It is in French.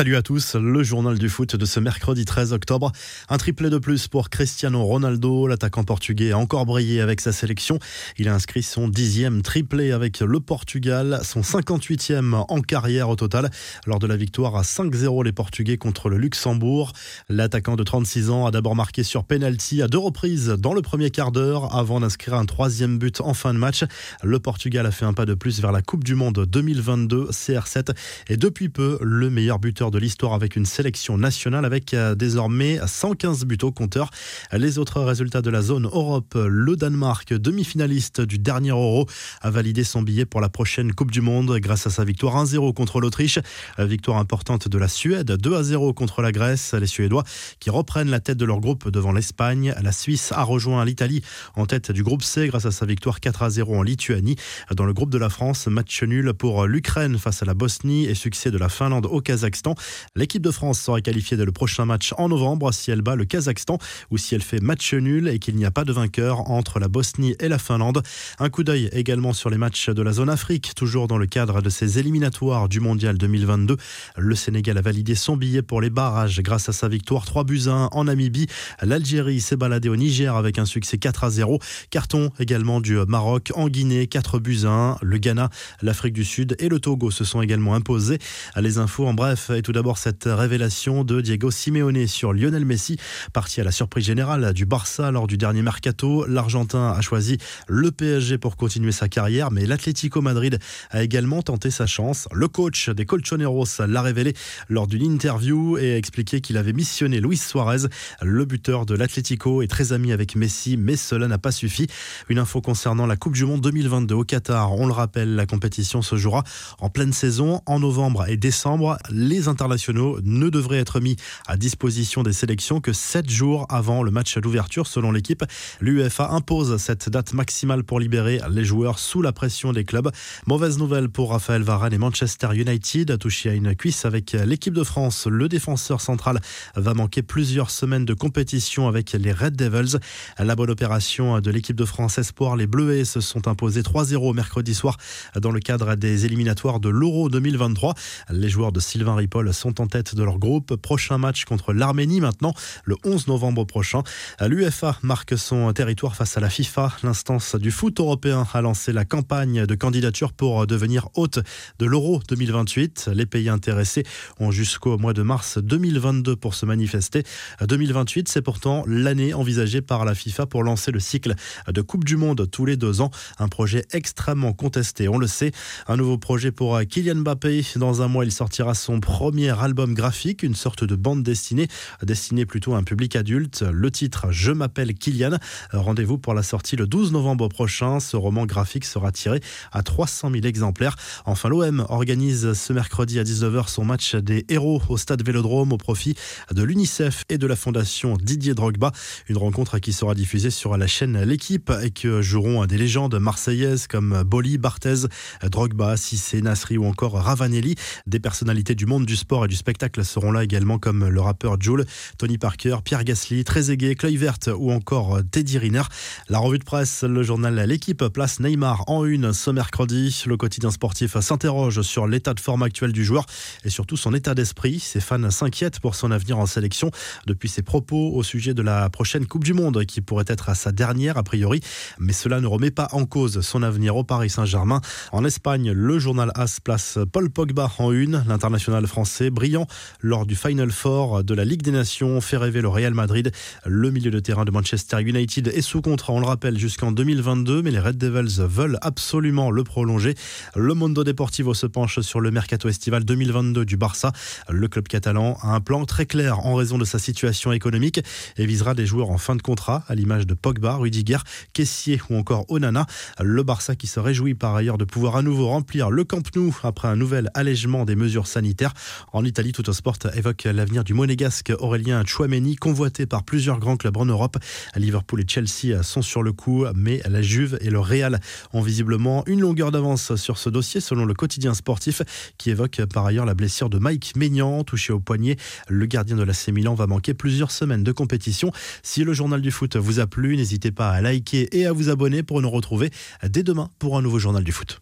Salut à tous, le journal du foot de ce mercredi 13 octobre. Un triplé de plus pour Cristiano Ronaldo, l'attaquant portugais a encore brillé avec sa sélection. Il a inscrit son dixième triplé avec le Portugal, son 58e en carrière au total, lors de la victoire à 5-0 les Portugais contre le Luxembourg. L'attaquant de 36 ans a d'abord marqué sur penalty à deux reprises dans le premier quart d'heure avant d'inscrire un troisième but en fin de match. Le Portugal a fait un pas de plus vers la Coupe du Monde 2022 CR7 et depuis peu le meilleur buteur de l'histoire avec une sélection nationale avec euh, désormais 115 buts au compteur. Les autres résultats de la zone Europe, le Danemark, demi-finaliste du dernier Euro, a validé son billet pour la prochaine Coupe du Monde grâce à sa victoire 1-0 contre l'Autriche. Victoire importante de la Suède, 2-0 contre la Grèce. Les Suédois qui reprennent la tête de leur groupe devant l'Espagne. La Suisse a rejoint l'Italie en tête du groupe C grâce à sa victoire 4-0 en Lituanie. Dans le groupe de la France, match nul pour l'Ukraine face à la Bosnie et succès de la Finlande au Kazakhstan. L'équipe de France sera qualifiée dès le prochain match en novembre si elle bat le Kazakhstan ou si elle fait match nul et qu'il n'y a pas de vainqueur entre la Bosnie et la Finlande. Un coup d'œil également sur les matchs de la zone Afrique, toujours dans le cadre de ces éliminatoires du Mondial 2022. Le Sénégal a validé son billet pour les barrages grâce à sa victoire 3 buts 1 en Namibie. L'Algérie s'est baladée au Niger avec un succès 4 à 0. Carton également du Maroc en Guinée, 4 buts 1. Le Ghana, l'Afrique du Sud et le Togo se sont également imposés. Les infos en bref tout d'abord cette révélation de Diego Simeone sur Lionel Messi, parti à la surprise générale du Barça lors du dernier mercato. L'Argentin a choisi le PSG pour continuer sa carrière, mais l'Atlético Madrid a également tenté sa chance. Le coach des Colchoneros l'a révélé lors d'une interview et a expliqué qu'il avait missionné Luis Suarez, le buteur de l'Atlético, est très ami avec Messi, mais cela n'a pas suffi. Une info concernant la Coupe du Monde 2022 au Qatar. On le rappelle, la compétition se jouera en pleine saison en novembre et décembre. Les internationaux ne devraient être mis à disposition des sélections que 7 jours avant le match d'ouverture selon l'équipe. L'UEFA impose cette date maximale pour libérer les joueurs sous la pression des clubs. Mauvaise nouvelle pour Raphaël Varane et Manchester United, touché à une cuisse avec l'équipe de France. Le défenseur central va manquer plusieurs semaines de compétition avec les Red Devils. La bonne opération de l'équipe de France Espoir, les Bleuets se sont imposés 3-0 mercredi soir dans le cadre des éliminatoires de l'Euro 2023. Les joueurs de Sylvain Ripoll sont en tête de leur groupe. Prochain match contre l'Arménie maintenant, le 11 novembre prochain. L'UFA marque son territoire face à la FIFA. L'instance du foot européen a lancé la campagne de candidature pour devenir hôte de l'Euro 2028. Les pays intéressés ont jusqu'au mois de mars 2022 pour se manifester. 2028, c'est pourtant l'année envisagée par la FIFA pour lancer le cycle de Coupe du Monde tous les deux ans. Un projet extrêmement contesté, on le sait. Un nouveau projet pour Kylian Mbappé. Dans un mois, il sortira son premier premier album graphique, une sorte de bande dessinée, destinée plutôt à un public adulte. Le titre Je m'appelle Kylian. Rendez-vous pour la sortie le 12 novembre prochain. Ce roman graphique sera tiré à 300 000 exemplaires. Enfin, l'OM organise ce mercredi à 19h son match des héros au stade Vélodrome au profit de l'UNICEF et de la fondation Didier Drogba. Une rencontre qui sera diffusée sur la chaîne L'équipe et que joueront des légendes marseillaises comme Boli, Barthez, Drogba, Cissé, Nasri ou encore Ravanelli. Des personnalités du monde du sport et du spectacle seront là également comme le rappeur Jules, Tony Parker, Pierre Gasly, Trezeguet, Cloy Verte ou encore Teddy Riner. La revue de presse, le journal L'équipe place Neymar en une ce mercredi. Le quotidien sportif s'interroge sur l'état de forme actuel du joueur et surtout son état d'esprit. Ses fans s'inquiètent pour son avenir en sélection depuis ses propos au sujet de la prochaine Coupe du Monde qui pourrait être à sa dernière a priori. Mais cela ne remet pas en cause son avenir au Paris Saint-Germain. En Espagne, le journal AS place Paul Pogba en une. L'international français brillant lors du Final Four de la Ligue des Nations, fait rêver le Real Madrid. Le milieu de terrain de Manchester United est sous contrat, on le rappelle, jusqu'en 2022, mais les Red Devils veulent absolument le prolonger. Le Mondo Deportivo se penche sur le mercato estival 2022 du Barça. Le club catalan a un plan très clair en raison de sa situation économique et visera des joueurs en fin de contrat, à l'image de Pogba, Rudiger, Kessier ou encore Onana. Le Barça qui se réjouit par ailleurs de pouvoir à nouveau remplir le Camp Nou après un nouvel allègement des mesures sanitaires. En Italie, Sport évoque l'avenir du monégasque Aurélien Chouameni, convoité par plusieurs grands clubs en Europe. Liverpool et Chelsea sont sur le coup, mais la Juve et le Real ont visiblement une longueur d'avance sur ce dossier, selon le quotidien sportif, qui évoque par ailleurs la blessure de Mike Maignan, touché au poignet. Le gardien de l'AC Milan va manquer plusieurs semaines de compétition. Si le journal du foot vous a plu, n'hésitez pas à liker et à vous abonner pour nous retrouver dès demain pour un nouveau journal du foot.